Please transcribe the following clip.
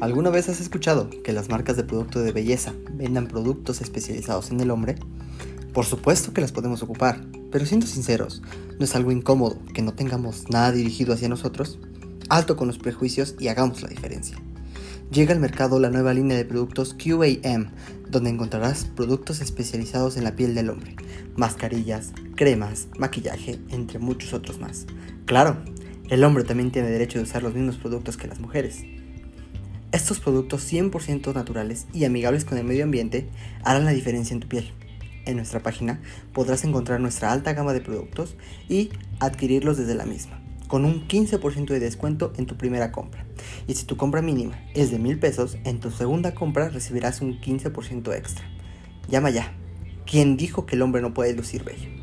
¿Alguna vez has escuchado que las marcas de producto de belleza vendan productos especializados en el hombre? Por supuesto que las podemos ocupar, pero siendo sinceros, ¿no es algo incómodo que no tengamos nada dirigido hacia nosotros? Alto con los prejuicios y hagamos la diferencia. Llega al mercado la nueva línea de productos QAM, donde encontrarás productos especializados en la piel del hombre, mascarillas, cremas, maquillaje, entre muchos otros más. Claro, el hombre también tiene derecho de usar los mismos productos que las mujeres. Estos productos 100% naturales y amigables con el medio ambiente harán la diferencia en tu piel. En nuestra página podrás encontrar nuestra alta gama de productos y adquirirlos desde la misma, con un 15% de descuento en tu primera compra. Y si tu compra mínima es de mil pesos, en tu segunda compra recibirás un 15% extra. Llama ya. ¿Quién dijo que el hombre no puede lucir bello?